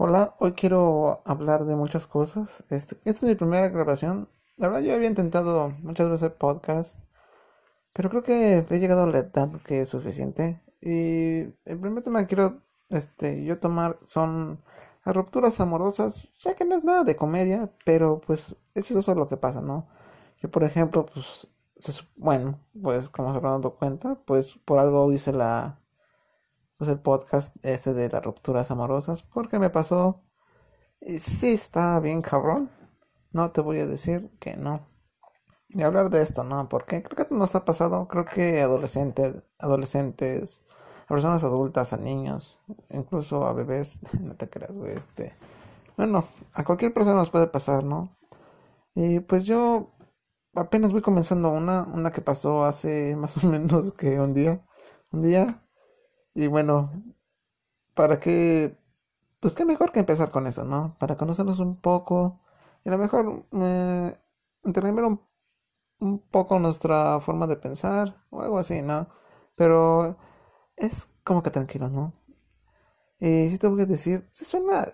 Hola, hoy quiero hablar de muchas cosas. Este, esta es mi primera grabación. La verdad, yo había intentado muchas veces podcast, pero creo que he llegado a la edad que es suficiente. Y el primer tema que quiero este, yo tomar son las rupturas amorosas. Sé que no es nada de comedia, pero pues es eso lo que pasa, ¿no? Yo, por ejemplo, pues, bueno, pues como se habrán dado cuenta, pues por algo hice la pues el podcast este de las rupturas amorosas porque me pasó y sí está bien cabrón. No te voy a decir que no. Y hablar de esto no porque creo que nos ha pasado creo que adolescentes adolescentes a personas adultas a niños incluso a bebés no te creas güey este bueno a cualquier persona nos puede pasar no y pues yo apenas voy comenzando una una que pasó hace más o menos que un día un día y bueno, para que, pues qué mejor que empezar con eso, ¿no? Para conocernos un poco y a lo mejor eh, un, un poco nuestra forma de pensar o algo así, ¿no? Pero es como que tranquilo, ¿no? Y si te voy a decir, suena,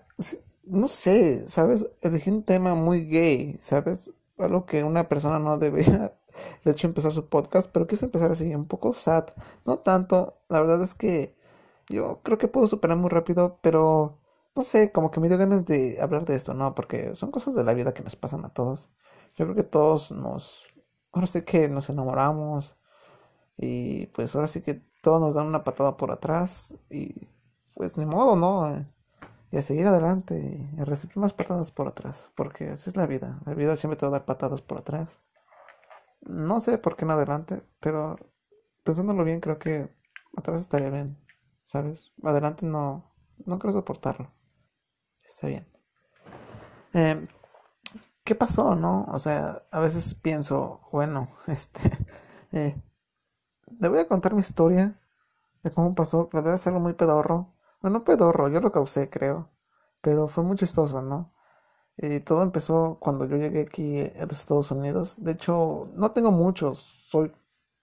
no sé, ¿sabes? Elegí un tema muy gay, ¿sabes? Algo que una persona no debería de hecho empezar su podcast, pero quise empezar así, un poco sad, no tanto, la verdad es que yo creo que puedo superar muy rápido, pero no sé, como que me dio ganas de hablar de esto, ¿no? Porque son cosas de la vida que nos pasan a todos. Yo creo que todos nos, ahora sí que nos enamoramos y pues ahora sí que todos nos dan una patada por atrás y pues ni modo, ¿no? Y a seguir adelante y a recibir más patadas por atrás, porque así es la vida. La vida siempre te va a dar patadas por atrás. No sé por qué no adelante, pero pensándolo bien, creo que atrás estaría bien, ¿sabes? Adelante no, no creo soportarlo. Está bien. Eh, ¿Qué pasó, no? O sea, a veces pienso, bueno, este, eh, le voy a contar mi historia de cómo pasó. La verdad es algo muy pedorro. Bueno, no pedorro, yo lo causé, creo. Pero fue muy chistoso, ¿no? Y todo empezó cuando yo llegué aquí a los Estados Unidos. De hecho, no tengo muchos, soy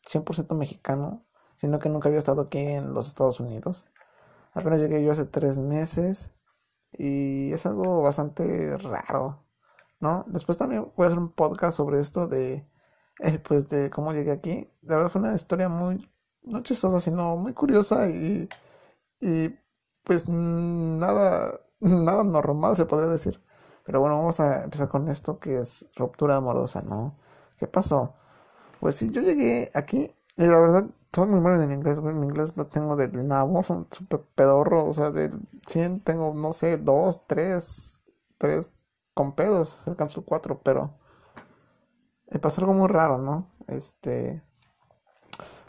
100% mexicano, sino que nunca había estado aquí en los Estados Unidos. Apenas llegué yo hace tres meses y es algo bastante raro, ¿no? Después también voy a hacer un podcast sobre esto de, eh, pues, de cómo llegué aquí. La verdad fue una historia muy, no chistosa, sino muy curiosa y, y pues nada, nada normal se podría decir. Pero bueno, vamos a empezar con esto que es ruptura amorosa, ¿no? ¿Qué pasó? Pues sí, yo llegué aquí y la verdad, soy muy malo en inglés, güey. Mi inglés lo tengo del nabo, súper pedorro. O sea, del 100 tengo, no sé, 2, 3, 3 con pedos. Alcanzo 4, pero me pasó algo muy raro, ¿no? Este.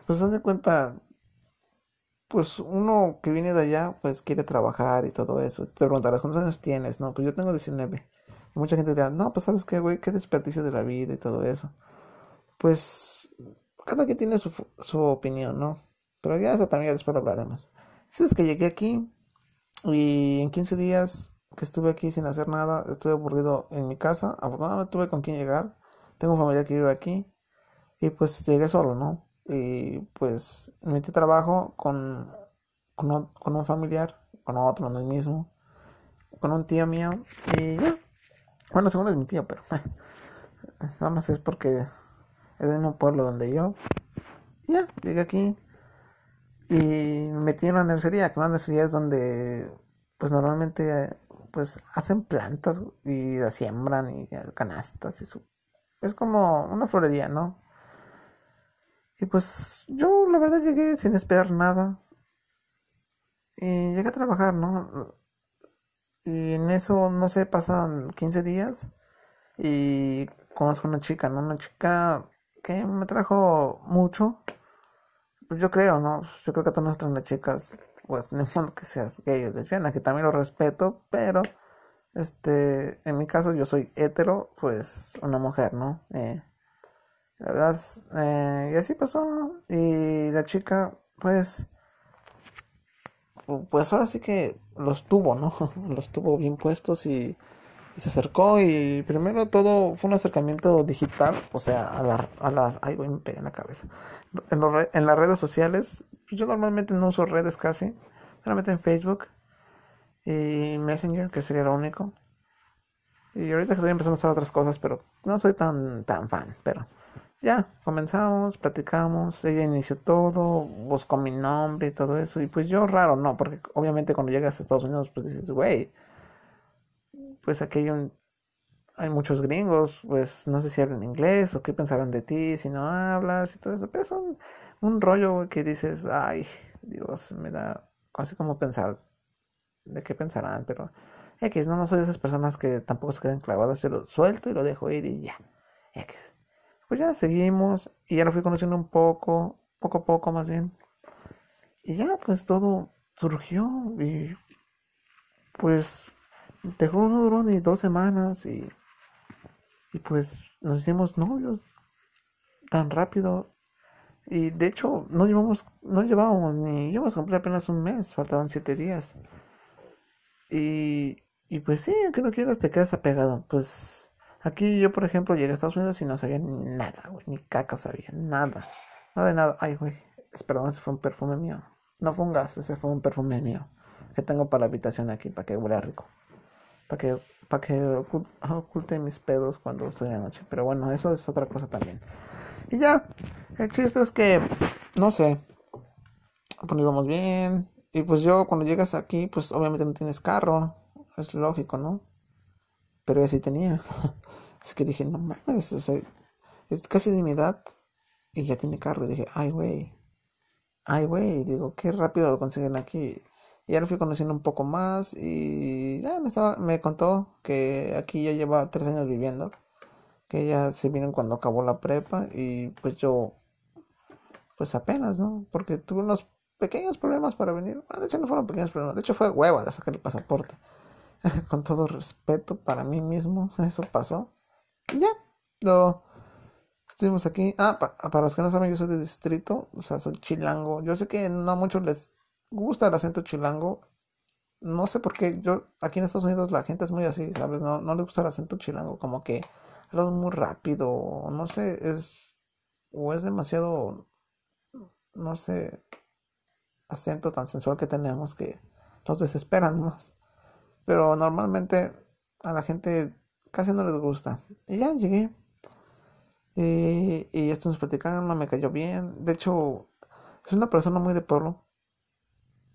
Pues haz de cuenta, pues uno que viene de allá, pues quiere trabajar y todo eso. Te preguntarás, ¿cuántos años tienes? No, pues yo tengo 19. Y mucha gente dirá, no, pues sabes qué, güey, qué desperdicio de la vida y todo eso. Pues cada quien tiene su, su opinión, ¿no? Pero ya eso también después lo hablaremos. Es que llegué aquí y en 15 días que estuve aquí sin hacer nada, estuve aburrido en mi casa. Afortunadamente tuve con quién llegar. Tengo familia que vive aquí. Y pues llegué solo, ¿no? y pues me metí trabajo con, con, con, un familiar, con otro, no el mismo, con un tío mío y ya. Bueno, segundo es mi tío, pero nada más es porque es del mismo pueblo donde yo. ya, llegué aquí y me metí en una nursería, que una nursería es donde pues normalmente pues hacen plantas y las siembran y canastas y su... Es como una florería, ¿no? Y pues yo la verdad llegué sin esperar nada. Y llegué a trabajar, ¿no? Y en eso, no sé, pasan 15 días y conozco una chica, ¿no? Una chica que me trajo mucho. Pues yo creo, ¿no? Yo creo que a todas nuestras chicas, pues no que seas gay o lesbiana, que también lo respeto, pero este, en mi caso yo soy hetero, pues una mujer, ¿no? Eh, la verdad, eh, y así pasó. Y la chica, pues, pues ahora sí que los tuvo, ¿no? Los tuvo bien puestos y, se acercó. Y primero todo fue un acercamiento digital, o sea, a, la, a las. Ay, me pegué en la cabeza. En, en las redes sociales, pues yo normalmente no uso redes casi, solamente en Facebook. y Messenger, que sería lo único. Y ahorita estoy empezando a hacer otras cosas, pero no soy tan, tan fan, pero ya, comenzamos, platicamos, ella inició todo, buscó mi nombre y todo eso, y pues yo raro, no, porque obviamente cuando llegas a Estados Unidos, pues dices, güey, pues aquí hay, un, hay muchos gringos, pues no sé si hablan inglés o qué pensarán de ti si no hablas y todo eso, pero es un, un rollo que dices, ay, Dios, me da así como pensar de qué pensarán, pero X, no, no soy de esas personas que tampoco se quedan clavadas, yo lo suelto y lo dejo ir y ya, X. Pues ya seguimos y ya lo fui conociendo un poco, poco a poco más bien. Y ya pues todo surgió y pues dejó no duró ni dos semanas y, y pues nos hicimos novios tan rápido. Y de hecho no llevamos, no llevábamos ni íbamos a cumplir apenas un mes, faltaban siete días. Y, y pues sí, aunque no quieras te quedas apegado. Pues aquí yo por ejemplo llegué a Estados Unidos y no sabía nada, güey, ni caca sabía, nada. Nada de nada. Ay, güey, perdón, ese fue un perfume mío. No fue un gas, ese fue un perfume mío. Que tengo para la habitación aquí, para que huela rico para que, para que oculte mis pedos cuando estoy en la noche. Pero bueno, eso es otra cosa también. Y ya, el chiste es que, no sé, pues íbamos bien. Y pues yo cuando llegas aquí, pues obviamente no tienes carro. Es lógico, ¿no? Pero ya sí tenía. Así que dije, no mames, o sea, es casi de mi edad. Y ya tiene carro. Y dije, ay, güey. Ay, güey. Digo, qué rápido lo consiguen aquí. Y ya lo fui conociendo un poco más y ya me, estaba, me contó que aquí ya lleva tres años viviendo, que ella se vino cuando acabó la prepa y pues yo, pues apenas, ¿no? Porque tuve unos pequeños problemas para venir. de hecho no fueron pequeños problemas, de hecho fue hueva de sacar el pasaporte. Con todo respeto para mí mismo, eso pasó. Y ya, lo estuvimos aquí. Ah, para los que no saben, yo soy de distrito, o sea, soy chilango. Yo sé que no a muchos les gusta el acento chilango. No sé por qué yo aquí en Estados Unidos la gente es muy así, ¿sabes? No, no le gusta el acento chilango, como que habla muy rápido, no sé, es o es demasiado no sé, acento tan sensual que tenemos que nos desesperan más. Pero normalmente a la gente casi no les gusta. Y ya llegué. Y, y ya estuvimos platicando, me cayó bien. De hecho, es una persona muy de pueblo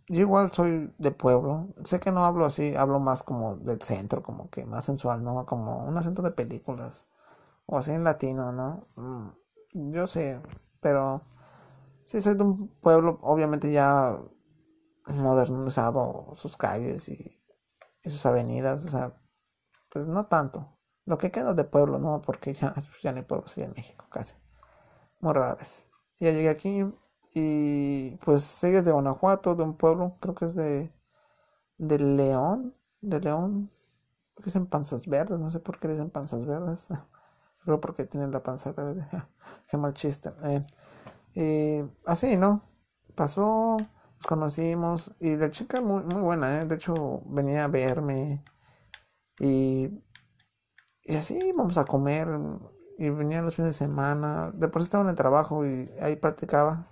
yo igual soy de pueblo. Sé que no hablo así, hablo más como del centro, como que más sensual, ¿no? Como un acento de películas. O así en latino, ¿no? Mm, yo sé, pero sí soy de un pueblo, obviamente ya modernizado sus calles y, sus avenidas, o sea, pues no tanto. Lo que queda de pueblo, ¿no? Porque ya, ya no hay pueblo, soy en México casi. Muy rara vez. Ya llegué aquí, y pues ella es de Guanajuato, de un pueblo, creo que es de, de León, de León, que en panzas verdes, no sé por qué dicen panzas verdes, creo porque tienen la panza verde, qué mal chiste. Eh, así, ¿no? Pasó, nos conocimos y la chica muy, muy buena, ¿eh? de hecho venía a verme y, y así vamos a comer y venía los fines de semana, después estaba en el trabajo y ahí practicaba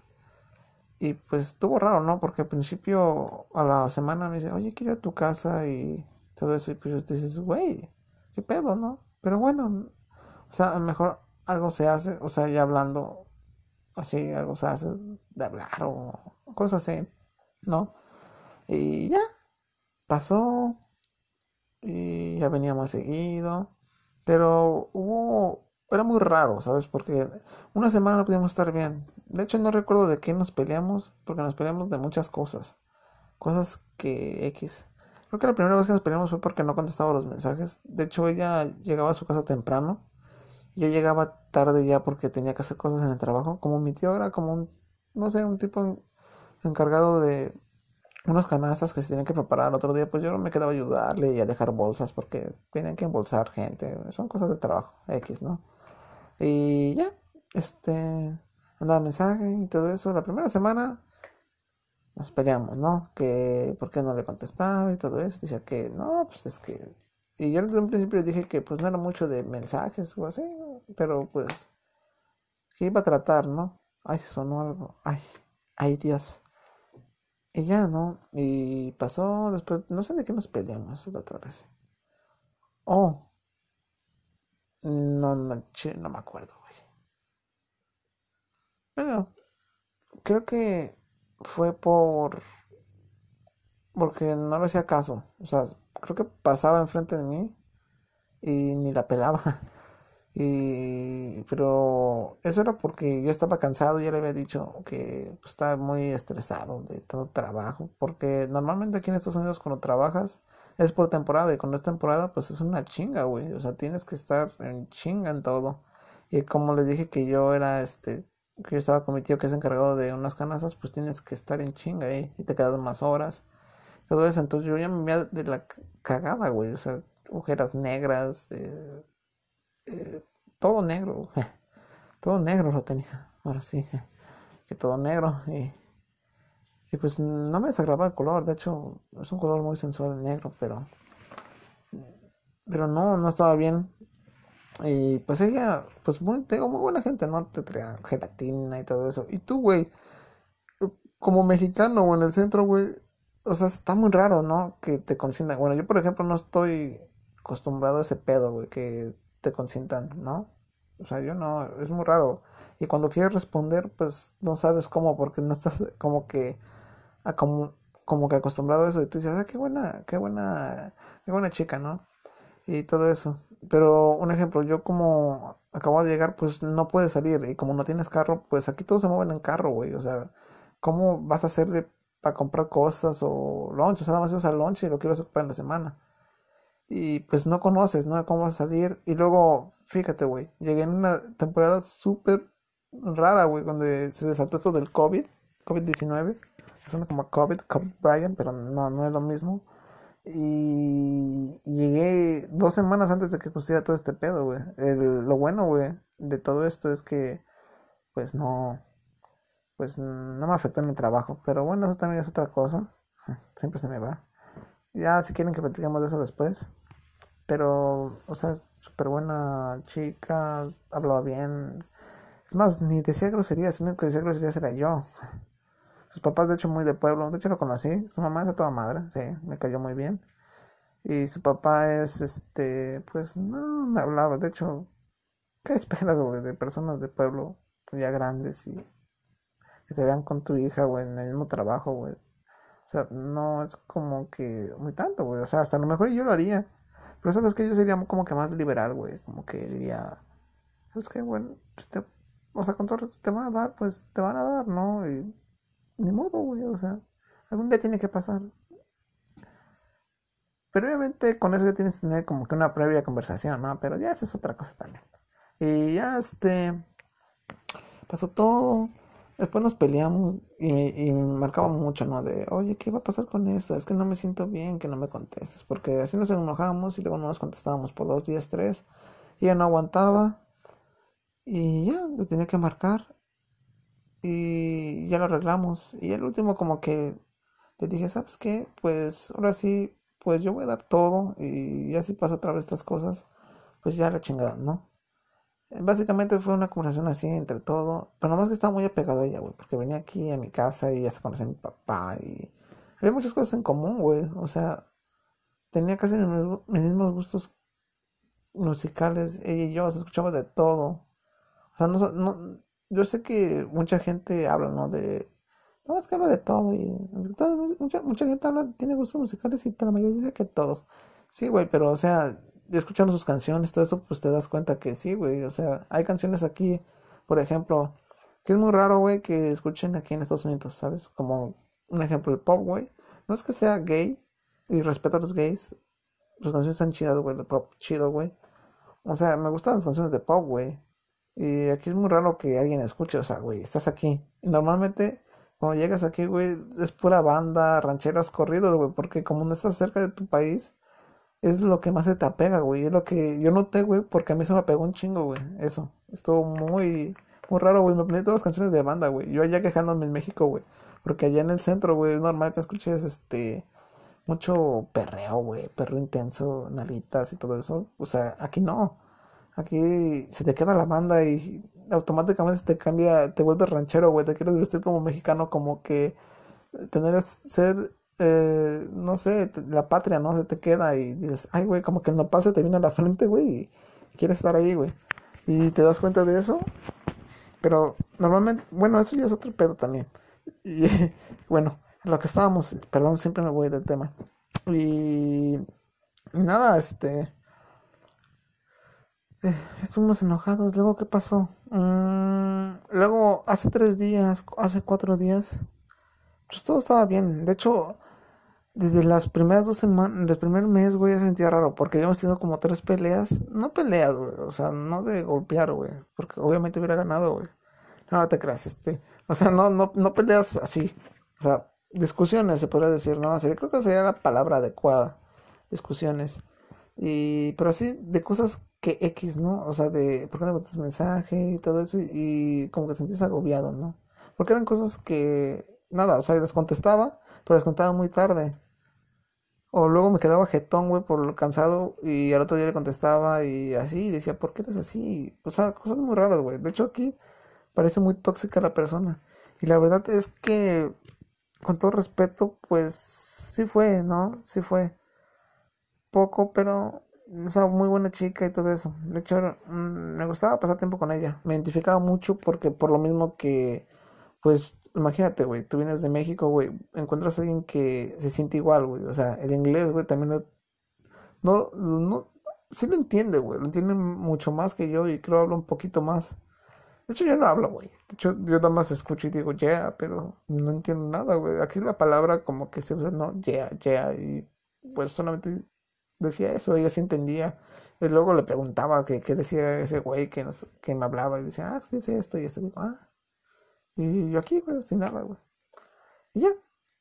y pues estuvo raro, ¿no? Porque al principio, a la semana me dice, oye, quiero a tu casa y todo eso. Y pues dices, güey, ¿qué pedo, no? Pero bueno, o sea, a lo mejor algo se hace, o sea, ya hablando así, algo se hace de hablar o cosas así, ¿no? Y ya, pasó y ya venía más seguido. Pero hubo, era muy raro, ¿sabes? Porque una semana podíamos estar bien, de hecho, no recuerdo de qué nos peleamos, porque nos peleamos de muchas cosas. Cosas que X. Creo que la primera vez que nos peleamos fue porque no contestaba los mensajes. De hecho, ella llegaba a su casa temprano. Yo llegaba tarde ya porque tenía que hacer cosas en el trabajo. Como mi tío era como un, no sé, un tipo encargado de unas canastas que se tenían que preparar el otro día. Pues yo me quedaba a ayudarle y a dejar bolsas porque tenían que embolsar gente. Son cosas de trabajo, X, ¿no? Y ya, este mandaba mensaje y todo eso. La primera semana nos peleamos, ¿no? Que por qué no le contestaba y todo eso. Decía que no, pues es que. Y yo desde un principio dije que pues no era mucho de mensajes o así, pero pues que iba a tratar, ¿no? Ay, sonó algo. Ay, ay Dios. Y ya, ¿no? Y pasó después, no sé de qué nos peleamos la otra vez. Oh. No, no, no me acuerdo, güey. Bueno, creo que fue por... Porque no le hacía caso. O sea, creo que pasaba enfrente de mí y ni la pelaba. Y, pero eso era porque yo estaba cansado, ya le había dicho que pues, estaba muy estresado de todo trabajo, porque normalmente aquí en Estados Unidos cuando trabajas es por temporada y cuando es temporada pues es una chinga, güey, o sea, tienes que estar en chinga en todo. Y como les dije que yo era este, que yo estaba con mi tío que es encargado de unas canastas, pues tienes que estar en chinga ahí y te quedan más horas. Todo eso, entonces yo ya me de la cagada, güey, o sea, ojeras negras, eh, eh, todo negro, todo negro lo tenía, ahora sí, que todo negro y, y pues no me desagradaba el color, de hecho es un color muy sensual el negro, pero pero no, no estaba bien. Y pues ella, pues muy, tengo muy buena gente, ¿no? Te traía gelatina y todo eso. Y tú, güey, como mexicano o en el centro, güey, o sea, está muy raro, ¿no? Que te consientan. Bueno, yo, por ejemplo, no estoy acostumbrado a ese pedo, güey, que te consientan, ¿no? O sea, yo no, es muy raro. Y cuando quieres responder, pues no sabes cómo, porque no estás como que, como, como que acostumbrado a eso. Y tú dices, ah, qué buena, qué buena, qué buena chica, ¿no? Y todo eso. Pero un ejemplo, yo como acabo de llegar, pues no puedes salir. Y como no tienes carro, pues aquí todos se mueven en carro, güey. O sea, ¿cómo vas a hacerle para comprar cosas o lunch? O sea, nada más ibas al lunch y lo que ibas a comprar en la semana y pues no conoces, ¿no? Cómo vas a salir. Y luego, fíjate, güey, llegué en una temporada súper rara, güey, donde se desató esto del COVID, COVID-19. Suena como COVID, COVID Brian, pero no, no es lo mismo. Y, llegué dos semanas antes de que pusiera todo este pedo, güey. lo bueno, güey, de todo esto es que, pues no, pues no me afectó en mi trabajo. Pero bueno, eso también es otra cosa. Siempre se me va. Ya, si quieren que platicamos de eso después. Pero, o sea, súper buena chica, hablaba bien. Es más, ni decía groserías, único que decía groserías era yo. Sus papás, de hecho, muy de pueblo. De hecho, lo conocí. Su mamá es toda madre, sí, me cayó muy bien. Y su papá es, este, pues, no me hablaba. De hecho, ¿qué esperas, güey, de personas de pueblo ya grandes y que te vean con tu hija, güey, en el mismo trabajo, güey? No es como que muy tanto, güey. O sea, hasta a lo mejor yo lo haría. Pero sabes que yo sería como que más liberal, güey. Como que diría, ¿sabes qué, güey? o sea, con todo te van a dar, pues te van a dar, ¿no? Y ni modo, güey. O sea, algún día tiene que pasar. Pero obviamente con eso ya tienes que tener como que una previa conversación, ¿no? Pero ya esa es otra cosa también. Y ya este. Pasó todo. Después nos peleamos y, me marcaba mucho, ¿no? De, oye, ¿qué va a pasar con esto? Es que no me siento bien que no me contestes. Porque así nos enojábamos y luego no nos contestábamos por dos días, tres. Y ya no aguantaba. Y ya, le tenía que marcar. Y ya lo arreglamos. Y el último como que le dije, ¿sabes qué? Pues ahora sí, pues yo voy a dar todo. Y ya si pasa otra vez estas cosas, pues ya la chingada, ¿no? Básicamente fue una conversación así entre todo. Pero nomás que estaba muy apegado a ella, güey. Porque venía aquí a mi casa y se conocía a mi papá. Y había muchas cosas en común, güey. O sea, tenía casi mis mismos gustos musicales. Ella y yo, se escuchaba de todo. O sea, no, no, yo sé que mucha gente habla, ¿no? De. No, es que habla de todo. Y mucha, mucha gente habla, tiene gustos musicales y la mayoría dice que todos. Sí, güey, pero o sea, escuchando sus canciones, todo eso, pues te das cuenta que sí, güey. O sea, hay canciones aquí, por ejemplo, que es muy raro, güey, que escuchen aquí en Estados Unidos, ¿sabes? Como un ejemplo, el pop, güey. No es que sea gay y respeto a los gays. Sus canciones están chidas, güey, de pop chido, güey. O sea, me gustan las canciones de pop, güey. Y aquí es muy raro que alguien escuche, o sea, güey, estás aquí. Y normalmente, cuando llegas aquí, güey, es pura banda, rancheras, corridos, güey, porque como no estás cerca de tu país, es lo que más se te apega, güey. Es lo que yo noté, güey, porque a mí se me pegó un chingo, güey. Eso. Estuvo muy, muy raro, güey. Me ponía todas las canciones de banda, güey. Yo allá quejándome en México, güey. Porque allá en el centro, güey, es normal que escuches este. Mucho perreo, güey. Perreo intenso, nalitas y todo eso. O sea, aquí no. Aquí se te queda la banda y automáticamente te cambia, te vuelves ranchero, güey. Te quieres vestir como mexicano, como que tener, ser, eh, no sé, la patria, ¿no? Se te queda y dices, ay, güey, como que el nopal se te viene a la frente, güey, y quieres estar ahí, güey. Y te das cuenta de eso. Pero normalmente, bueno, eso ya es otro pedo también. Y bueno, lo que estábamos, perdón, siempre me voy del tema. Y, nada, este... Eh, estuvimos enojados. Luego, ¿qué pasó? Mm, luego, hace tres días, hace cuatro días, pues todo estaba bien. De hecho, desde las primeras dos semanas, del primer mes, güey, ya sentía raro. Porque habíamos tenido como tres peleas. No peleas, güey. O sea, no de golpear, güey. Porque obviamente hubiera ganado, güey. No, te creas, este. O sea, no, no, no peleas así. O sea, discusiones, se podría decir, ¿no? Creo que sería la palabra adecuada. Discusiones. Y, pero así, de cosas que X, ¿no? O sea, de por qué no botas mensaje y todo eso. Y, como que te sentís agobiado, ¿no? Porque eran cosas que, nada, o sea, les contestaba, pero les contaba muy tarde. O luego me quedaba jetón, güey, por lo cansado. Y al otro día le contestaba y así. Decía, ¿por qué eres así? O sea, cosas muy raras, güey. De hecho, aquí parece muy tóxica la persona. Y la verdad es que con todo respeto, pues sí fue, ¿no? Sí fue. Poco, pero, o sea, muy buena chica y todo eso. De hecho, mm, me gustaba pasar tiempo con ella. Me identificaba mucho porque por lo mismo que, pues, imagínate, güey, tú vienes de México, güey, encuentras a alguien que se siente igual, güey. O sea, el inglés, güey, también no, no, no, sí lo entiende, güey. Lo entiende mucho más que yo y creo hablo un poquito más. De hecho, yo no hablo, güey. De hecho, yo nada más escucho y digo, yeah, pero no entiendo nada, güey. Aquí la palabra como que se usa, no, yeah, yeah. Y pues solamente decía eso, ella sí entendía. Y luego le preguntaba qué decía ese güey que, nos, que me hablaba y decía, ah, dice esto y esto. Y ah. Y yo aquí, güey, sin nada, güey. Y ya,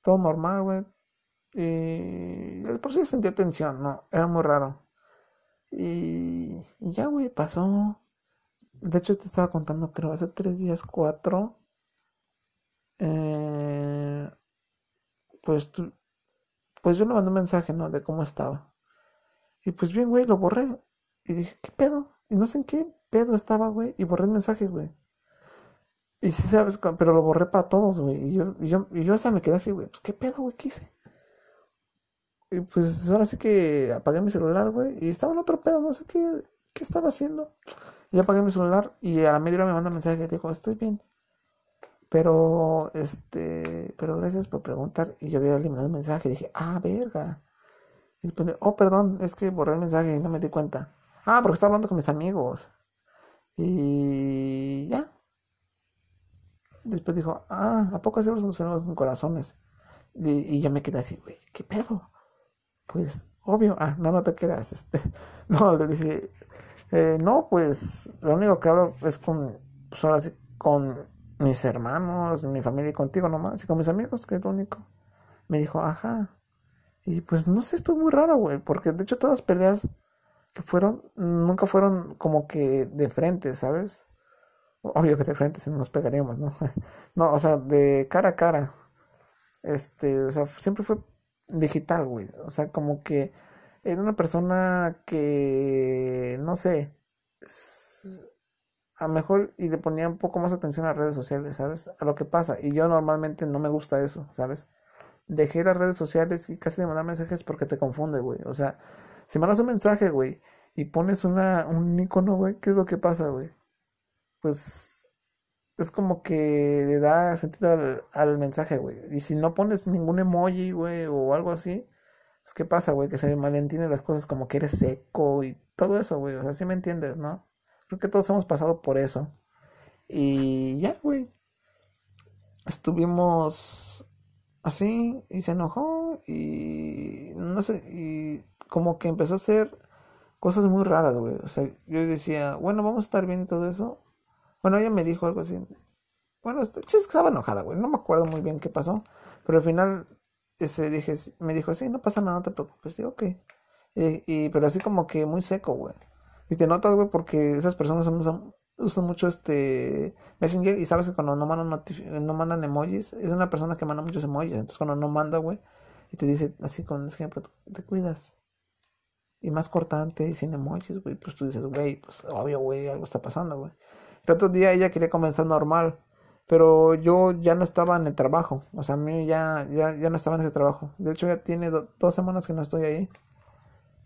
todo normal, güey. Y por sí sentía tensión, ¿no? Era muy raro. Y, y ya, güey, pasó. De hecho, te estaba contando, creo, hace tres días, cuatro. Eh, pues, pues yo le mandé un mensaje, ¿no? De cómo estaba. Y pues bien, güey, lo borré. Y dije, ¿qué pedo? Y no sé en qué pedo estaba, güey. Y borré el mensaje, güey. Y sí sabes, pero lo borré para todos, güey. Y yo, y yo, y yo hasta me quedé así, güey. Pues qué pedo, güey, ¿qué hice? Y pues ahora sí que apagué mi celular, güey. Y estaba en otro pedo, no sé qué, qué estaba haciendo. Y apagué mi celular y a la media hora me manda un mensaje y dijo, estoy bien. Pero, este, pero gracias por preguntar. Y yo había eliminado el mensaje y dije, ah, verga. Y después, oh, perdón, es que borré el mensaje y no me di cuenta. Ah, porque estaba hablando con mis amigos. Y ya. Después dijo, ah, ¿a poco hacemos los con corazones? Y, y, yo me quedé así, güey, ¿qué pedo? Pues, obvio, ah, no, no te creas, este, no, le dije, eh, no, pues lo único que hablo es con, pues ahora sí, con mis hermanos, mi familia y contigo nomás, y con mis amigos, que es lo único. Me dijo, ajá. Y pues no sé, estuvo muy raro, güey, porque de hecho todas las peleas que fueron, nunca fueron como que de frente, ¿sabes? Obvio que de frente no nos pegaríamos, ¿no? no, o sea, de cara a cara. Este, o sea, siempre fue digital, güey. O sea, como que era una persona que, no sé, a lo mejor y le ponía un poco más atención a las redes sociales, ¿sabes? A lo que pasa. Y yo normalmente no me gusta eso, ¿sabes? Dejé las redes sociales y casi de mandar mensajes porque te confunde, güey. O sea, si mandas un mensaje, güey, y pones una, un icono, güey, ¿qué es lo que pasa, güey? Pues es como que le da sentido al, al mensaje, güey. Y si no pones ningún emoji, güey, o algo así, pues, ¿qué pasa, güey? Que se malentienden las cosas como que eres seco y todo eso, güey. O sea, sí me entiendes, ¿no? Creo que todos hemos pasado por eso. Y ya, güey. Estuvimos así y se enojó y no sé, y como que empezó a hacer cosas muy raras, güey. O sea, yo decía, bueno, vamos a estar bien y todo eso. Bueno, ella me dijo algo así. Bueno, estaba enojada, güey. No me acuerdo muy bien qué pasó. Pero al final ese dije, me dijo, sí, no pasa nada, no te preocupes. Digo, ok. Y, pero así como que muy seco, güey. Y te notas, güey, porque esas personas usan, usan mucho este Messenger y sabes que cuando no mandan, no mandan emojis, es una persona que manda muchos emojis. Entonces cuando no manda, güey, y te dice así con ejemplo, te cuidas. Y más cortante y sin emojis, güey, pues tú dices, güey, pues obvio, güey, algo está pasando, güey. El otro día ella quería comenzar normal. Pero yo ya no estaba en el trabajo. O sea, a mí ya, ya, ya no estaba en ese trabajo. De hecho, ya tiene dos semanas que no estoy ahí.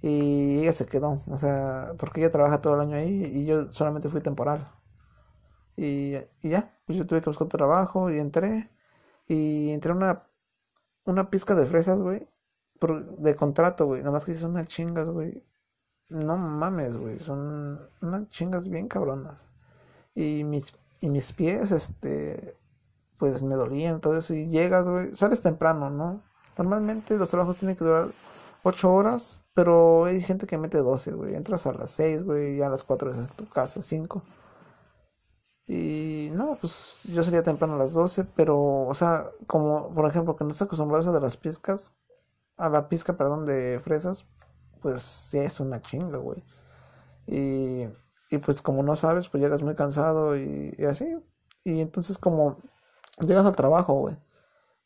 Y ella se quedó. O sea, porque ella trabaja todo el año ahí y yo solamente fui temporal. Y, y ya, pues yo tuve que buscar trabajo y entré. Y entré una, una pizca de fresas, güey. De contrato, güey. Nada más que son unas chingas, güey. No mames, güey. Son unas chingas bien cabronas. Y mis y mis pies, este, pues me dolían, todo eso. Y llegas, güey, sales temprano, ¿no? Normalmente los trabajos tienen que durar 8 horas, pero hay gente que mete 12, güey. Entras a las 6, güey, y a las 4 es tu casa, 5. Y no, pues yo salía temprano a las 12, pero, o sea, como por ejemplo que no se acostumbrados a las pizcas, a la pizca, perdón, de fresas, pues sí es una chinga, güey. Y y pues como no sabes, pues llegas muy cansado y, así. Y entonces como llegas al trabajo, güey.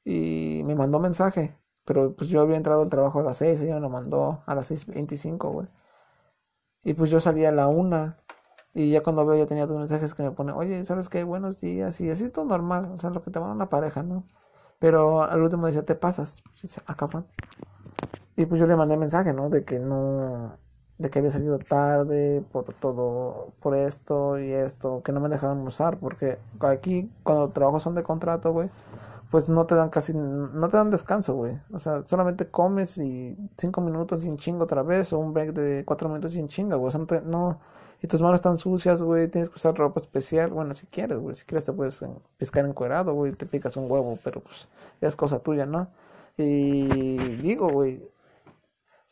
Y me mandó mensaje. Pero pues yo había entrado al trabajo a las 6, ella me lo mandó a las 6.25, güey. Y pues yo salí a la una. Y ya cuando veo ya tenía dos mensajes que me pone, oye, ¿sabes qué? Buenos días. Y así todo normal. O sea, lo que te manda una pareja, ¿no? Pero al último dice, te pasas. Y dice, ah, Y pues yo le mandé mensaje, ¿no? De que no, de que había salido tarde por todo, por esto y esto, que no me dejaban usar, porque aquí cuando trabajos son de contrato, güey, pues no te dan casi, no te dan descanso, güey. O sea, solamente comes y cinco minutos sin chingo otra vez, o un break de cuatro minutos sin chinga, güey. O sea, no, y tus manos están sucias, güey, tienes que usar ropa especial. Bueno, si quieres, güey, si quieres te puedes pescar encuerado, güey, te picas un huevo, pero pues es cosa tuya, ¿no? Y digo, güey,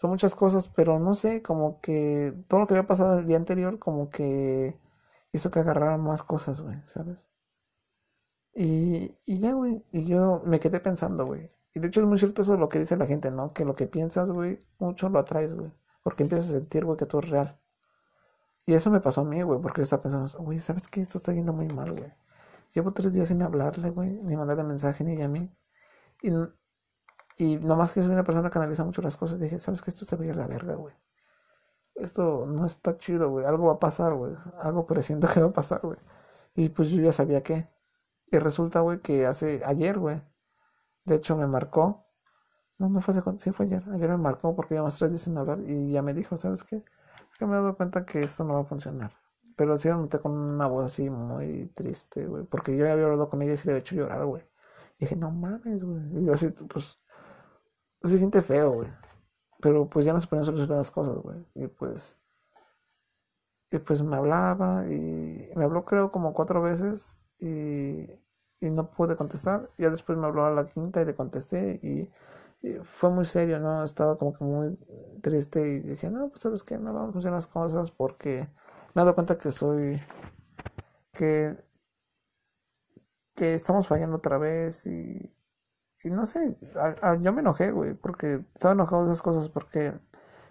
son muchas cosas, pero no sé, como que todo lo que había pasado el día anterior, como que hizo que agarrara más cosas, güey, ¿sabes? Y, y ya, güey, y yo me quedé pensando, güey. Y de hecho es muy cierto eso de lo que dice la gente, ¿no? Que lo que piensas, güey, mucho lo atraes, güey. Porque empiezas a sentir, güey, que todo es real. Y eso me pasó a mí, güey, porque yo estaba pensando, güey, ¿sabes qué? Esto está yendo muy mal, güey. Llevo tres días sin hablarle, güey, ni mandarle mensaje ni a mí. Y y nomás que soy una persona que analiza mucho las cosas, dije, ¿sabes que Esto se ve a la verga, güey. Esto no está chido, güey. Algo va a pasar, güey. Algo presiento que va a pasar, güey. Y pues yo ya sabía qué. Y resulta, güey, que hace ayer, güey. De hecho, me marcó. No, no fue hace sí fue ayer. Ayer me marcó porque más tres dicen hablar y ya me dijo, ¿sabes qué? Que me he dado cuenta que esto no va a funcionar. Pero sí noté con una voz así muy triste, güey. Porque yo ya había hablado con ella y se le había hecho llorar, güey. Y dije, no mames, güey. Y yo así, pues, se siente feo, güey. Pero pues ya no se pueden solucionar las cosas, güey. Y pues. Y pues me hablaba y me habló creo como cuatro veces y, y no pude contestar. Ya después me habló a la quinta y le contesté y, fue muy serio, ¿no? Estaba como que muy triste y decía, no, pues sabes que no vamos a funcionar las cosas porque me he dado cuenta que soy, que, que estamos fallando otra vez y, y no sé, yo me enojé, güey, porque estaba enojado de esas cosas, porque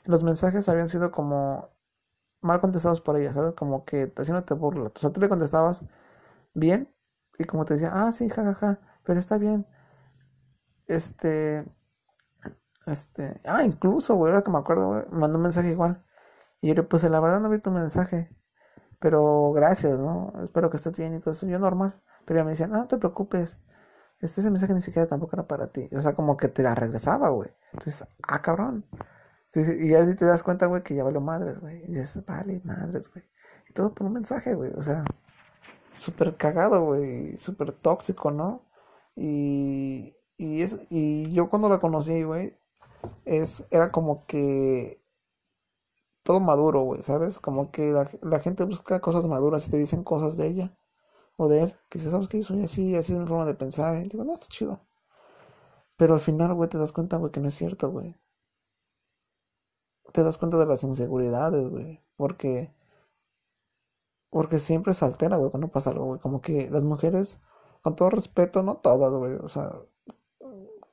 los mensajes habían sido como mal contestados por ella, ¿sabes? Como que haciéndote burla. O sea, tú le contestabas bien y como te decía, ah, sí, jajaja, ja, ja, pero está bien. Este, este, ah, incluso, güey, ahora que me acuerdo, güey, mandó un mensaje igual. Y yo le puse, la verdad no vi tu mensaje, pero gracias, ¿no? Espero que estés bien y todo eso. Yo normal. Pero ella me decía, no, no te preocupes este ese mensaje ni siquiera tampoco era para ti. O sea, como que te la regresaba, güey. Entonces, ah, cabrón. y así te das cuenta, güey, que ya vale madres, güey. Y dices, vale, madres, güey. Y todo por un mensaje, güey. O sea, súper cagado, güey. Súper tóxico, ¿no? Y, y, es, y yo cuando la conocí, güey, era como que todo maduro, güey, ¿sabes? Como que la gente busca cosas maduras y te dicen cosas de ella o de él, que si sabes que yo soy así, así es mi forma de pensar, y digo, no, está chido. Pero al final, güey, te das cuenta, güey, que no es cierto, güey. Te das cuenta de las inseguridades, güey, porque porque siempre se altera, güey, cuando pasa algo, güey, como que las mujeres con todo respeto, no todas, güey, o sea,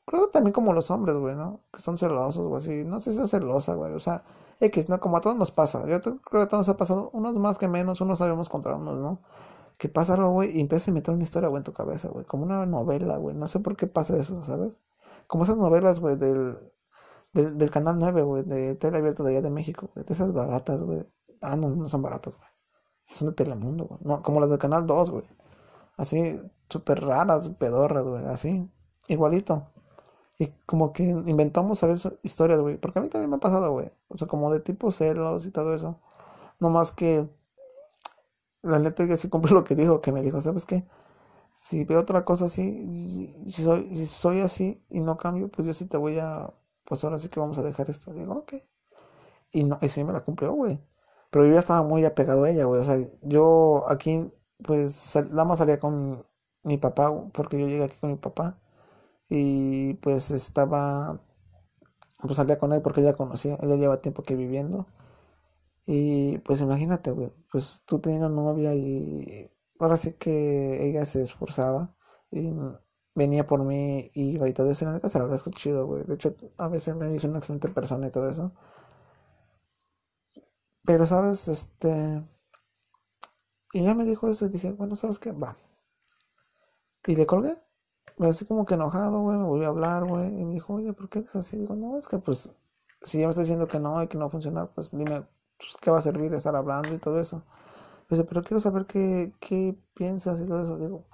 creo que también como los hombres, güey, ¿no? Que son celosos, güey, así, no sé si es celosa, güey, o sea, X, ¿no? Como a todos nos pasa, yo creo que a todos nos ha pasado, unos más que menos, unos sabemos contra unos, ¿no? Que pasa algo, güey, y empieza a meter una historia, güey, en tu cabeza, güey, como una novela, güey, no sé por qué pasa eso, ¿sabes? Como esas novelas, güey, del, del, Canal 9, güey, de Tele Abierta de allá de México, güey, esas baratas, güey. Ah, no, no son baratas, güey. Son de Telemundo, güey. No, como las del Canal 2, güey. Así, súper raras, pedorras, güey, así, igualito. Y como que inventamos a veces historias, güey, porque a mí también me ha pasado, güey. O sea, como de tipo celos y todo eso. No más que la neta que sí cumple lo que dijo, que me dijo, ¿sabes qué? Si veo otra cosa así, si soy, soy así y no cambio, pues yo sí te voy a, pues ahora sí que vamos a dejar esto. Digo, ok. Y no, y sí me la cumplió, güey. Pero yo ya estaba muy apegado a ella, güey. O sea, yo aquí, pues, nada más salía con mi papá, porque yo llegué aquí con mi papá. Y pues estaba, pues salía con él porque ella conocía, ella lleva tiempo que viviendo. Y pues imagínate, güey, pues tú teniendo novia y ahora sí que ella se esforzaba y venía por mí y iba y todo eso. Y la neta se lo agradezco chido, güey. De hecho, a veces me dice una excelente persona y todo eso. Pero, ¿sabes? Este... Y ya me dijo eso y dije, bueno, ¿sabes qué? Va. Y le colgué. Me así como que enojado, güey, me volvió a hablar, güey. Y me dijo, oye, ¿por qué eres así? Digo, no, es que pues, si ya me está diciendo que no y que no va funcionar, pues dime, pues, ¿qué va a servir estar hablando y todo eso? Dice, pero quiero saber qué, qué piensas y todo eso. Digo,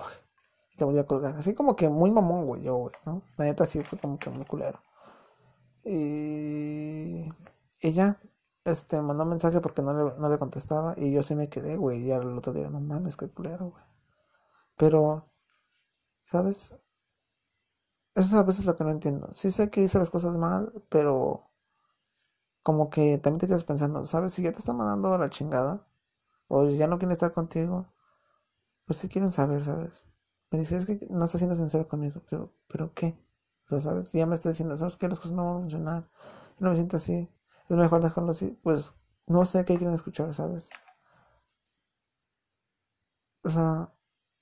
y te volví a colgar. Así como que muy mamón, güey, yo, güey, ¿no? La neta sí fue como que muy culero. Y, ya, este, mandó un mensaje porque no le, no le contestaba y yo sí me quedé, güey. Y al otro día, no mames, qué culero, güey. Pero, ¿sabes? Eso es a veces lo que no entiendo. Sí sé que hice las cosas mal, pero como que también te quedas pensando, ¿sabes? Si ya te están mandando a la chingada, o ya no quieren estar contigo, pues si quieren saber, ¿sabes? Me dice, es que no está siendo sincero conmigo, pero, ¿pero qué? O sea, ¿sabes? ya me está diciendo, ¿sabes qué? Las cosas no van a funcionar. No me siento así. Es mejor dejarlo así. Pues no sé qué quieren escuchar, ¿sabes? O sea,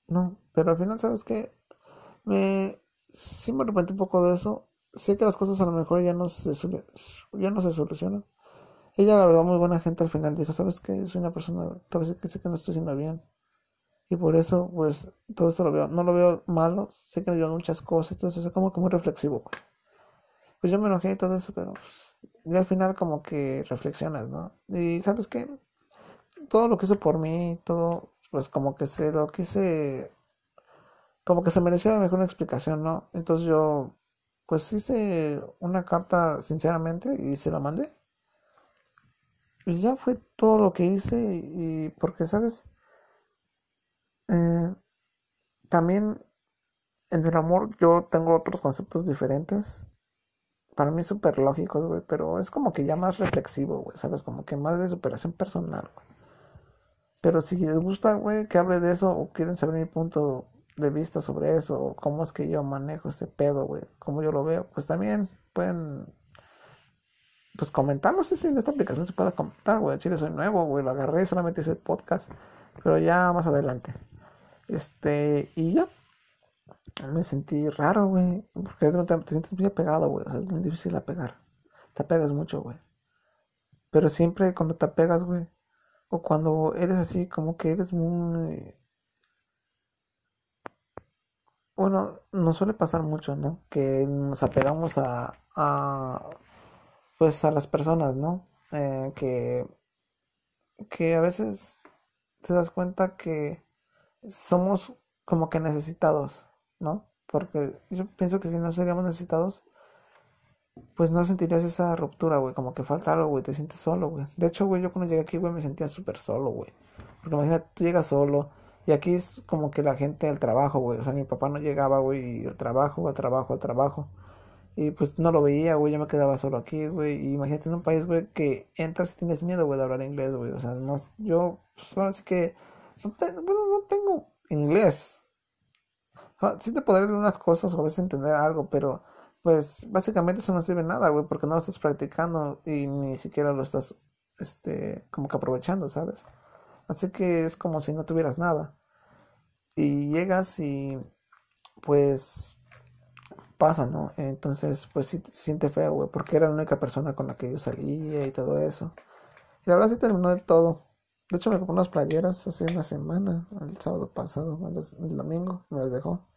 no. Pero al final, ¿sabes qué? Me... Sí me arrepentí un poco de eso sé que las cosas a lo mejor ya no se, ya no se solucionan. Ella, la verdad, muy buena gente al final dijo, ¿sabes qué? Soy una persona tóxica, sé que no estoy haciendo bien. Y por eso, pues, todo esto lo veo, no lo veo malo, sé que me muchas cosas, todo eso, es como que muy reflexivo, pues. Pues yo me enojé y todo eso, pero pues, ya al final como que reflexionas, ¿no? Y ¿sabes qué? Todo lo que hizo por mí, todo, pues como que se lo quise, como que se merecía mejor una explicación, ¿no? Entonces yo pues hice una carta sinceramente y se la mandé. Y ya fue todo lo que hice y porque, ¿sabes? Eh, también en el amor yo tengo otros conceptos diferentes. Para mí súper lógicos, güey, pero es como que ya más reflexivo, güey, ¿sabes? Como que más de superación personal. Pero si les gusta, güey, que hable de eso o quieren saber mi punto de vista sobre eso, cómo es que yo manejo este pedo, güey, cómo yo lo veo, pues también pueden, pues comentar, no sé si en esta aplicación se pueda comentar, güey, chile soy nuevo, güey, lo agarré, solamente hice el podcast, pero ya más adelante, este, y ya, me sentí raro, güey, porque te, te sientes muy apegado, güey, o sea, es muy difícil apegar, te apegas mucho, güey, pero siempre cuando te apegas, güey, o cuando eres así, como que eres muy bueno, nos suele pasar mucho, ¿no? Que nos apegamos a, a pues a las personas, ¿no? Eh, que, que a veces te das cuenta que somos como que necesitados, ¿no? Porque yo pienso que si no seríamos necesitados, pues no sentirías esa ruptura, güey, como que falta algo, güey, te sientes solo, güey. De hecho, güey, yo cuando llegué aquí, güey, me sentía súper solo, güey. Porque imagínate, tú llegas solo, y aquí es como que la gente del trabajo, güey. O sea, mi papá no llegaba, güey, al trabajo, al trabajo, al trabajo. Y pues no lo veía, güey. Yo me quedaba solo aquí, güey. Y imagínate en un país, güey, que entras y tienes miedo, güey, de hablar inglés, güey. O sea, no, yo, pues, así que, no, bueno, no tengo inglés. sí te podré leer unas cosas o a veces entender algo, pero pues básicamente eso no sirve nada, güey, porque no lo estás practicando y ni siquiera lo estás, este, como que aprovechando, ¿sabes? Así que es como si no tuvieras nada. Y llegas y pues pasa, ¿no? Entonces, pues sí se siente feo, güey, porque era la única persona con la que yo salía y todo eso. Y la verdad sí terminó de todo. De hecho, me compré unas playeras hace una semana, el sábado pasado, el domingo, me las dejó.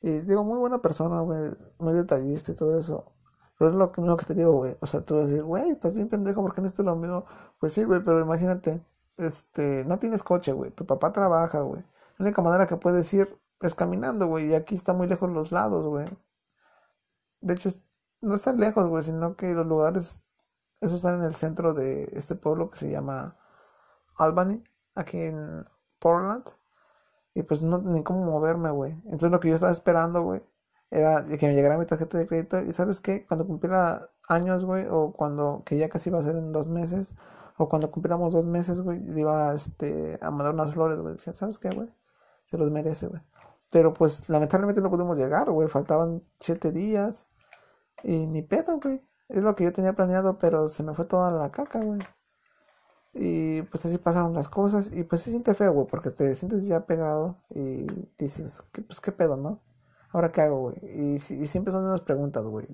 Y digo, muy buena persona, güey, muy detallista y todo eso. Pero es lo que, que te digo, güey. O sea, tú vas a decir, güey, estás bien pendejo, porque no es lo mismo? Pues sí, güey, pero imagínate, este, no tienes coche, güey, tu papá trabaja, güey. La única manera que puedes ir pues caminando, güey. Y aquí está muy lejos los lados, güey. De hecho, no están lejos, güey, sino que los lugares, esos están en el centro de este pueblo que se llama Albany, aquí en Portland. Y pues no, ni cómo moverme, güey. Entonces lo que yo estaba esperando, güey, era que me llegara mi tarjeta de crédito. Y sabes qué, cuando cumpliera años, güey, o cuando, que ya casi iba a ser en dos meses, o cuando cumpliéramos dos meses, güey, le iba este, a mandar unas flores, güey. Decía, ¿sabes qué, güey? Se los merece, güey. Pero pues lamentablemente no pudimos llegar, güey. Faltaban siete días. Y ni pedo, güey. Es lo que yo tenía planeado, pero se me fue toda la caca, güey. Y pues así pasaron las cosas. Y pues se siente feo, güey, porque te sientes ya pegado y dices, pues qué pedo, ¿no? Ahora qué hago, güey. Y, y siempre son unas preguntas, güey,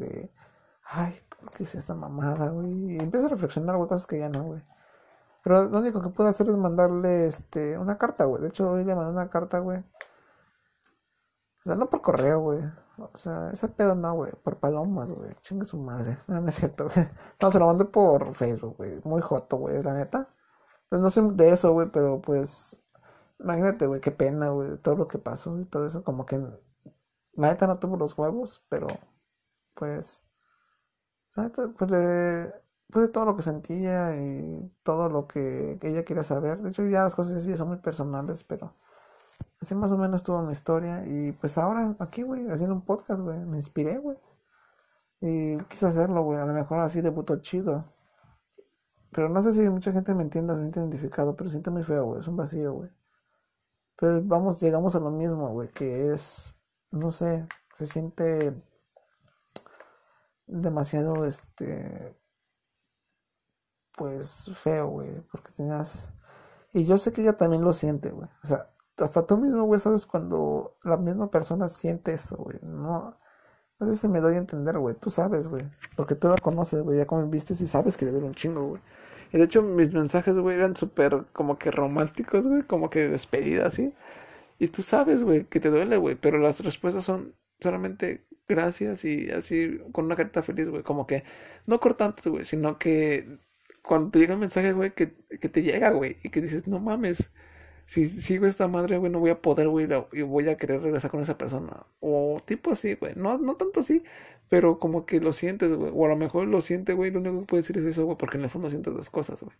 ay, ¿qué es esta mamada, güey? Y empiezo a reflexionar, güey, cosas que ya no, güey. Pero lo único que puedo hacer es mandarle este, una carta, güey. De hecho, hoy le mandé una carta, güey. O sea, no por correo, güey. O sea, ese pedo no, güey. Por palomas, güey. Chingue su madre. No, no es cierto, güey. No, se lo mandé por Facebook, güey. Muy joto, güey, la neta. Pues no soy de eso, güey, pero pues. Imagínate, güey, qué pena, güey. Todo lo que pasó y todo eso. Como que. La neta no tuvo los huevos, pero. Pues. Pues le. De todo lo que sentía y todo lo que, ella quería saber. De hecho, ya las cosas así son muy personales, pero. Así más o menos tuvo mi historia. Y pues ahora aquí, güey, haciendo un podcast, güey. Me inspiré, güey. Y quise hacerlo, güey. A lo mejor así debutó chido. Pero no sé si mucha gente me entienda, se siente identificado. Pero siente muy feo, güey. Es un vacío, güey. Pero vamos, llegamos a lo mismo, güey. Que es, no sé, se siente demasiado, este, pues feo, güey. Porque tenías... Y yo sé que ella también lo siente, güey. O sea, hasta tú mismo, güey, sabes cuando la misma persona siente eso, güey. No, no sé si me doy a entender, güey. Tú sabes, güey. Porque tú la conoces, güey. Ya como viste y sabes que le duele un chingo, güey. Y de hecho, mis mensajes, güey, eran súper como que románticos, güey. Como que despedida, así. Y tú sabes, güey, que te duele, güey. Pero las respuestas son solamente gracias y así con una carita feliz, güey. Como que no cortantes, güey, sino que cuando te llega un mensaje, güey, que, que te llega, güey, y que dices, no mames si sigo esta madre, güey, no voy a poder, güey, y voy a querer regresar con esa persona. O tipo así, güey. No, no tanto así, pero como que lo sientes, güey. O a lo mejor lo siente, güey, lo único que puede decir es eso, güey, porque en el fondo sientes las cosas, güey.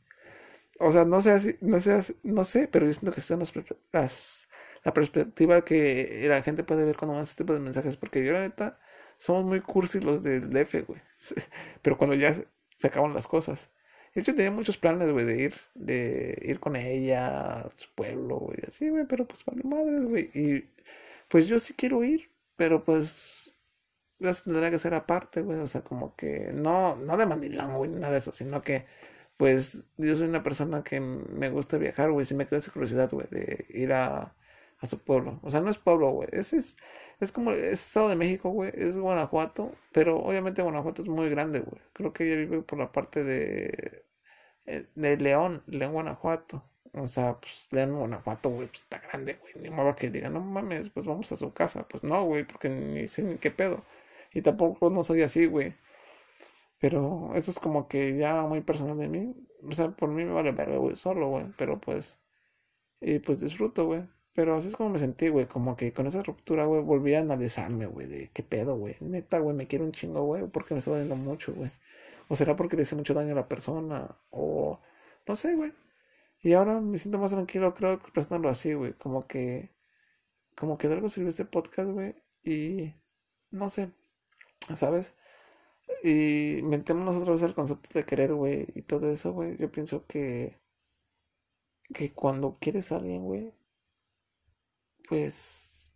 O sea, no sé, no sé, no sé, pero yo siento que son las, las, la perspectiva que la gente puede ver cuando manda este tipo de mensajes, porque yo, la neta, somos muy cursis los del DF, güey. Pero cuando ya se acaban las cosas. De hecho, tenía muchos planes, güey, de ir, de ir con ella a su pueblo, güey, así, güey, pero pues vale madre, güey. Y pues yo sí quiero ir, pero pues eso tendría que ser aparte, güey, o sea, como que no, no de mandilán, güey, nada de eso, sino que pues yo soy una persona que me gusta viajar, güey, si me queda esa curiosidad, güey, de ir a, a su pueblo. O sea, no es pueblo, güey, es, es, es como, es Estado de México, güey, es Guanajuato, pero obviamente Guanajuato es muy grande, güey. Creo que ella vive por la parte de, eh, de León, León, Guanajuato. O sea, pues León, Guanajuato, güey, pues está grande, güey. Ni modo que diga, no mames, pues vamos a su casa. Pues no, güey, porque ni sé ni qué pedo. Y tampoco no soy así, güey. Pero eso es como que ya muy personal de mí. O sea, por mí me vale verga, güey, solo, güey. Pero pues, y pues disfruto, güey. Pero así es como me sentí, güey. Como que con esa ruptura, güey, volví a analizarme, güey. De qué pedo, güey. Neta, güey, me quiero un chingo, güey. Porque me está doliendo mucho, güey. O será porque le hice mucho daño a la persona. O no sé, güey. Y ahora me siento más tranquilo, creo, que presentarlo así, güey. Como que. Como que de algo sirvió este podcast, güey. Y. No sé. ¿Sabes? Y metémonos otra vez al concepto de querer, güey. Y todo eso, güey. Yo pienso que. Que cuando quieres a alguien, güey pues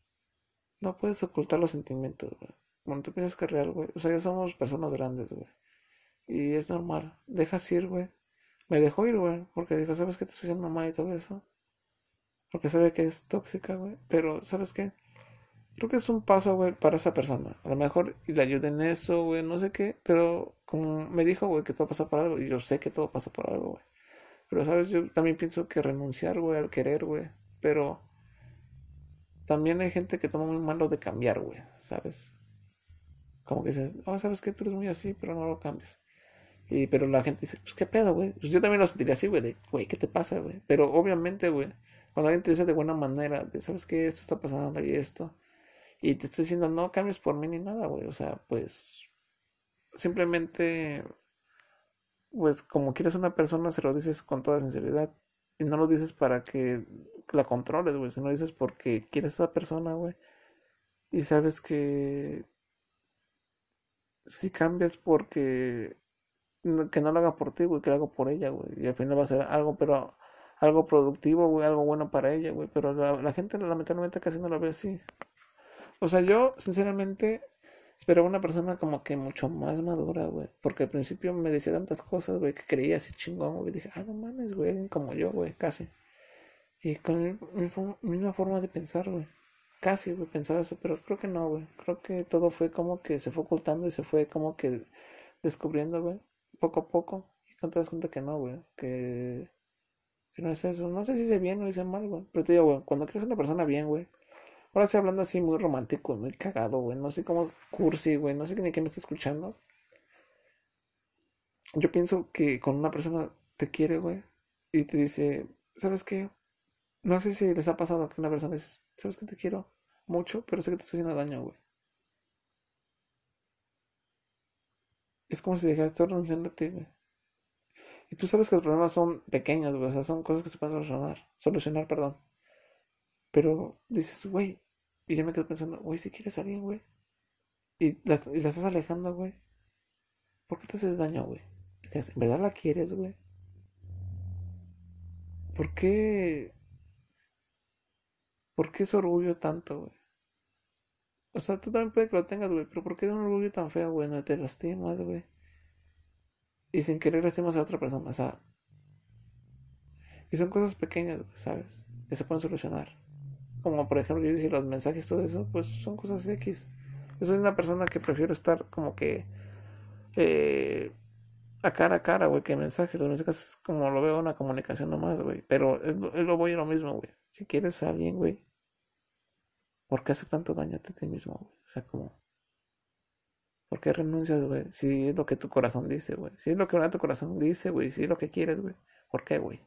no puedes ocultar los sentimientos, güey. Cuando tú piensas que es real, güey. O sea, ya somos personas grandes, güey. Y es normal. Dejas ir, güey. Me dejó ir, güey. Porque dijo, ¿sabes qué te estoy haciendo mal y todo eso? Porque sabe que es tóxica, güey. Pero, ¿sabes qué? Creo que es un paso, güey, para esa persona. A lo mejor y le ayude en eso, güey, no sé qué. Pero como me dijo, güey, que todo pasa por algo. Y yo sé que todo pasa por algo, güey. Pero, ¿sabes? Yo también pienso que renunciar, güey, al querer, güey. Pero también hay gente que toma muy malo de cambiar, güey, ¿sabes? Como que dices, oh, ¿sabes que Tú eres muy así, pero no lo cambies. Y, pero la gente dice, pues qué pedo, güey. Pues yo también lo sentiría así, güey, de, güey, ¿qué te pasa, güey? Pero obviamente, güey, Cuando alguien te dice de buena manera, de sabes que esto está pasando y esto, y te estoy diciendo no cambies por mí ni nada, güey. O sea, pues simplemente, pues como quieres una persona, se lo dices con toda sinceridad. Y no lo dices para que la controles, güey. Sino lo dices porque quieres a esa persona, güey. Y sabes que si cambias porque que no lo haga por ti, güey, que lo haga por ella, güey. Y al final va a ser algo, pero algo productivo, güey, algo bueno para ella, güey. Pero la, la gente lamentablemente casi no lo ve así. O sea, yo sinceramente esperaba una persona como que mucho más madura, güey. Porque al principio me decía tantas cosas, güey, que creía así chingón, güey. Dije, ah, no mames, güey, como yo, güey, casi. Y con mi, misma forma de pensar, güey. Casi, güey, pensaba eso, pero creo que no, güey. Creo que todo fue como que se fue ocultando y se fue como que descubriendo, güey. Poco a poco. Y cuando te das cuenta que no, güey. Que, que no es eso. No sé si hice bien o hice mal, güey. Pero te digo, güey, cuando quieres una persona bien, güey Ahora estoy hablando así muy romántico, muy cagado, güey. No sé cómo cursi, güey. No sé ni quién me está escuchando. Yo pienso que cuando una persona te quiere, güey, y te dice, ¿sabes qué? No sé si les ha pasado que una persona dice, ¿sabes que te quiero mucho? Pero sé que te estoy haciendo daño, güey. Es como si renunciando a ti, güey. Y tú sabes que los problemas son pequeños, güey. O sea, son cosas que se pueden solucionar. Solucionar, perdón. Pero dices, güey. Y yo me quedo pensando, güey, si quieres a alguien, güey. Y la, estás alejando, güey. ¿Por qué te haces daño, güey? ¿En verdad la quieres, güey? ¿Por qué? ¿Por qué ese orgullo tanto, güey? O sea, tú también puedes que lo tengas, güey, pero ¿por qué es un orgullo tan feo, güey? No te lastimas, güey. Y sin querer lastimas a otra persona, o sea. Y son cosas pequeñas, güey, ¿sabes? Que se pueden solucionar como por ejemplo yo dije los mensajes, todo eso, pues son cosas X. Yo soy una persona que prefiero estar como que eh, a cara a cara, güey, que mensajes. Los mensajes como lo veo una comunicación nomás, güey. Pero es, lo voy a lo mismo, güey. Si quieres a alguien, güey, ¿por qué hace tanto daño a ti mismo, güey? O sea, como... ¿Por qué renuncias, güey? Si es lo que tu corazón dice, güey. Si es lo que tu corazón dice, güey. Si es lo que quieres, güey. ¿Por qué, güey?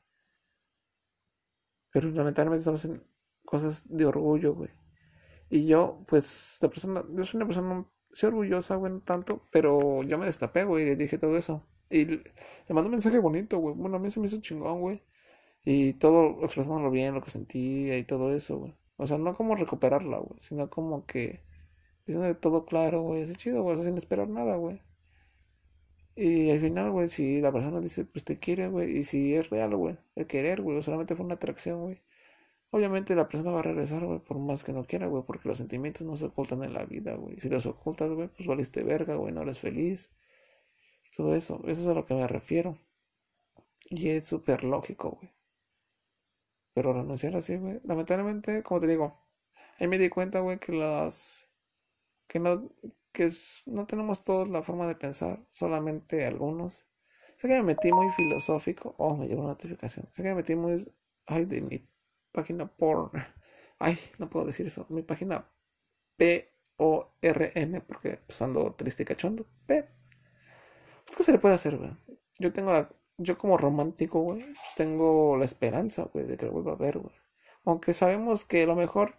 Pero lamentablemente estamos en, cosas de orgullo, güey. Y yo, pues, la persona, yo soy una persona, sí orgullosa, güey, no tanto, pero yo me destapé, güey, le dije todo eso. Y le mandó un mensaje bonito, güey. Bueno, a mí se me hizo chingón, güey. Y todo expresándolo bien, lo que sentía y todo eso, güey. O sea, no como recuperarla, güey, sino como que diciendo todo claro, güey, es chido, güey, sin esperar nada, güey. Y al final, güey, si la persona dice, pues te quiere, güey, y si es real, güey, el querer, güey, o solamente fue una atracción, güey, Obviamente la persona va a regresar, güey, por más que no quiera, güey, porque los sentimientos no se ocultan en la vida, güey. Si los ocultas, güey, pues valiste verga, güey, no eres feliz. Todo eso, eso es a lo que me refiero. Y es súper lógico, güey. Pero renunciar así, güey, lamentablemente, como te digo, ahí me di cuenta, güey, que las... que no... que no tenemos todos la forma de pensar, solamente algunos. Sé que me metí muy filosófico. Oh, me llegó una notificación. Sé que me metí muy... Ay, de mi página porn. Ay, no puedo decir eso. Mi página P-O-R-N, porque pues ando triste y cachondo. P. Pues, ¿qué se le puede hacer, güey? Yo tengo la, Yo como romántico, güey, tengo la esperanza, güey, de que lo vuelva a ver, güey. Aunque sabemos que lo mejor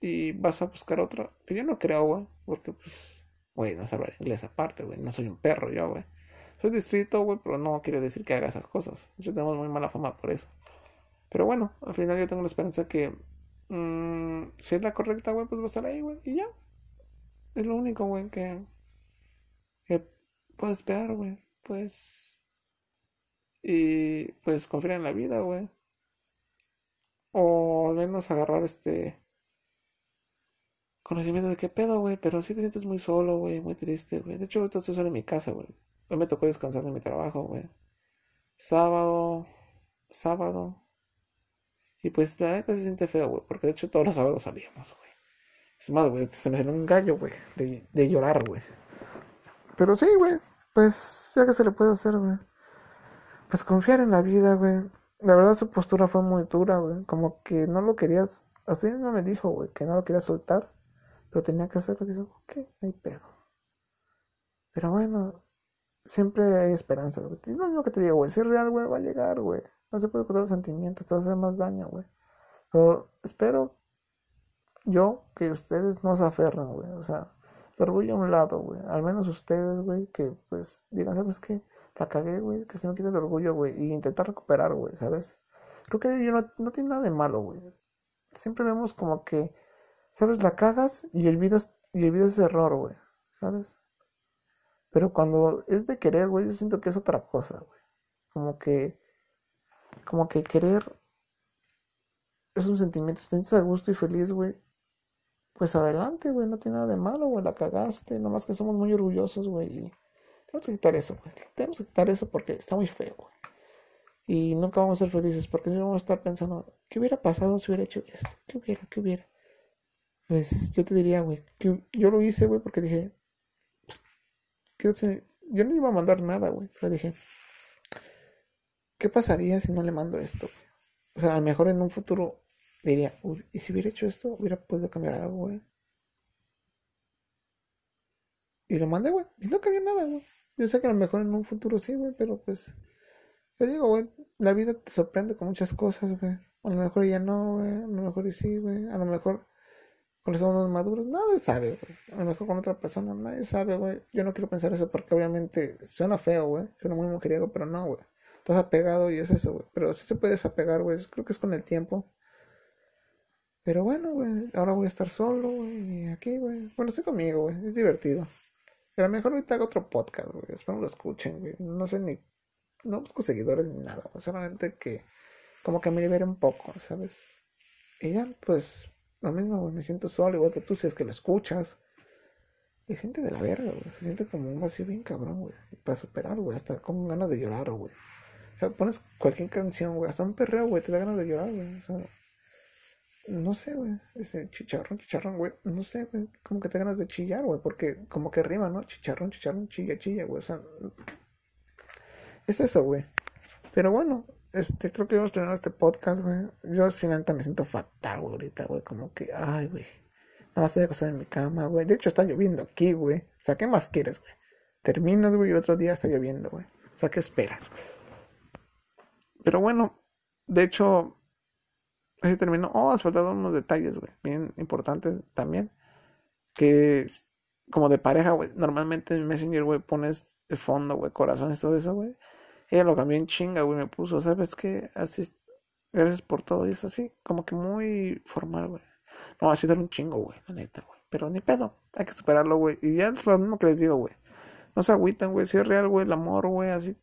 y vas a buscar otra, que yo no creo, güey, porque pues, güey, no sé hablar inglés aparte, güey, no soy un perro yo, güey. Soy distrito, güey, pero no quiere decir que haga esas cosas. Yo tengo muy mala fama por eso. Pero bueno, al final yo tengo la esperanza que mmm, si es la correcta, güey, pues va a estar ahí, güey. Y ya. Es lo único, güey, que, que puedo esperar, güey. Pues. Y pues confiar en la vida, güey. O al menos agarrar este conocimiento de qué pedo, güey. Pero si te sientes muy solo, güey, muy triste, güey. De hecho, ahorita estoy solo en mi casa, güey. Hoy me tocó descansar de mi trabajo, güey. Sábado. Sábado. Y pues la neta se siente feo, güey, porque de hecho todos los sábados salíamos, güey. Es más, güey, se me salió un gallo, güey, de, llorar, güey. Pero sí, güey, pues ya que se le puede hacer, güey. Pues confiar en la vida, güey. La verdad su postura fue muy dura, güey. Como que no lo querías, así no me dijo, güey, que no lo quería soltar. Pero tenía que hacerlo. Dijo, ok, no hay pedo. Pero bueno, siempre hay esperanza, güey. No es lo que te digo, güey. Si es real, güey, va a llegar, güey. No se puede ocultar los sentimientos, te va a hacer más daño, güey. Pero espero yo que ustedes no se aferran, güey. O sea, el orgullo a un lado, güey. Al menos ustedes, güey, que pues digan, ¿sabes qué? La cagué, güey. Que se me quite el orgullo, güey. Y intentar recuperar, güey, ¿sabes? Creo que yo no, no tiene nada de malo, güey. Siempre vemos como que, ¿sabes? La cagas y olvidas, y olvidas ese error, güey. ¿Sabes? Pero cuando es de querer, güey, yo siento que es otra cosa, güey. Como que, como que querer es un sentimiento, si te sientes a gusto y feliz, güey, pues adelante, güey, no tiene nada de malo, güey, la cagaste, nomás que somos muy orgullosos, güey, y tenemos que quitar eso, güey, tenemos que quitar eso porque está muy feo, güey. Y nunca vamos a ser felices porque si vamos a estar pensando, ¿qué hubiera pasado si hubiera hecho esto? ¿Qué hubiera? ¿Qué hubiera? Pues yo te diría, güey, que yo lo hice, güey, porque dije, pues, yo no iba a mandar nada, güey, pero dije, ¿qué pasaría si no le mando esto? O sea, a lo mejor en un futuro diría, uy, ¿y si hubiera hecho esto? ¿Hubiera podido cambiar algo, güey? Y lo mandé, güey. Y no cambió nada, güey. Yo sé que a lo mejor en un futuro sí, güey, pero pues. Te digo, güey, la vida te sorprende con muchas cosas, güey. A lo mejor ya no, güey. A lo mejor sí, güey. A lo mejor con los maduros, nadie sabe, güey. A lo mejor con otra persona, nadie sabe, güey. Yo no quiero pensar eso porque obviamente suena feo, güey. Suena muy mujeriego, pero no, güey. Estás apegado y es eso, güey. Pero sí se puede desapegar, güey. Creo que es con el tiempo. Pero bueno, güey, ahora voy a estar solo, güey, aquí, güey. Bueno, estoy conmigo, güey, es divertido. Pero mejor ahorita hago otro podcast, güey. Espero lo escuchen, güey. No sé ni. No busco seguidores ni nada, güey. Solamente que. Como que me libere un poco, ¿sabes? Y ya, pues. Lo mismo, güey. Me siento solo, igual que tú, si es que lo escuchas. Y siente de la verga, güey. Se siente como un vacío bien cabrón, güey. Para superar, güey. Hasta con ganas de llorar, güey. O sea, pones cualquier canción, güey. Hasta un perreo, güey. Te da ganas de llorar, güey. O sea. No sé, güey. Ese chicharrón, chicharrón, güey. No sé, güey. Como que te ganas de chillar, güey. Porque como que rima, ¿no? Chicharrón, chicharrón, chilla, chilla, güey. O sea. Es eso, güey. Pero bueno, este, creo que hemos terminado este podcast, güey. Yo, sin neta, me siento fatal, güey, ahorita, güey. Como que, ay, güey. Nada más estoy acostado en mi cama, güey. De hecho, está lloviendo aquí, güey. O sea, ¿qué más quieres, güey? Terminas, güey, y el otro día está lloviendo, güey. O sea, ¿qué esperas? Pero bueno, de hecho, Así terminó. Oh, has faltado unos detalles, güey. Bien importantes también. Que como de pareja, güey. Normalmente en Messenger, güey, pones el fondo, güey, corazones, todo eso, güey. Ella lo cambió en chinga, güey. Me puso, ¿sabes qué? Así. Gracias por todo y eso así. Como que muy formal, güey. No, así dar un chingo, güey. La neta, güey. Pero ni pedo. Hay que superarlo, güey. Y ya es lo mismo que les digo, güey. No se agüitan, güey. Si es real, güey, el amor, güey, así.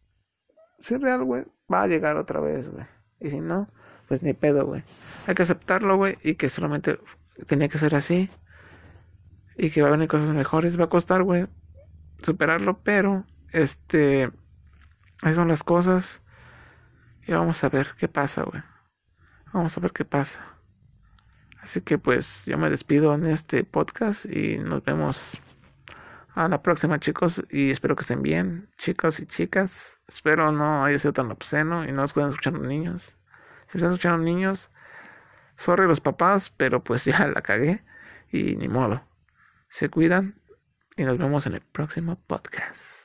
Si es real, güey, va a llegar otra vez, güey. Y si no, pues ni pedo, güey. Hay que aceptarlo, güey, y que solamente tenía que ser así. Y que va a venir cosas mejores. Va a costar, güey, superarlo, pero, este, ahí son las cosas. Y vamos a ver qué pasa, güey. Vamos a ver qué pasa. Así que pues yo me despido en este podcast y nos vemos a la próxima chicos y espero que estén bien chicos y chicas. Espero no haya sido tan obsceno y no os puedan niños. Si están escuchando niños, sorry los papás, pero pues ya la cagué y ni modo. Se cuidan y nos vemos en el próximo podcast.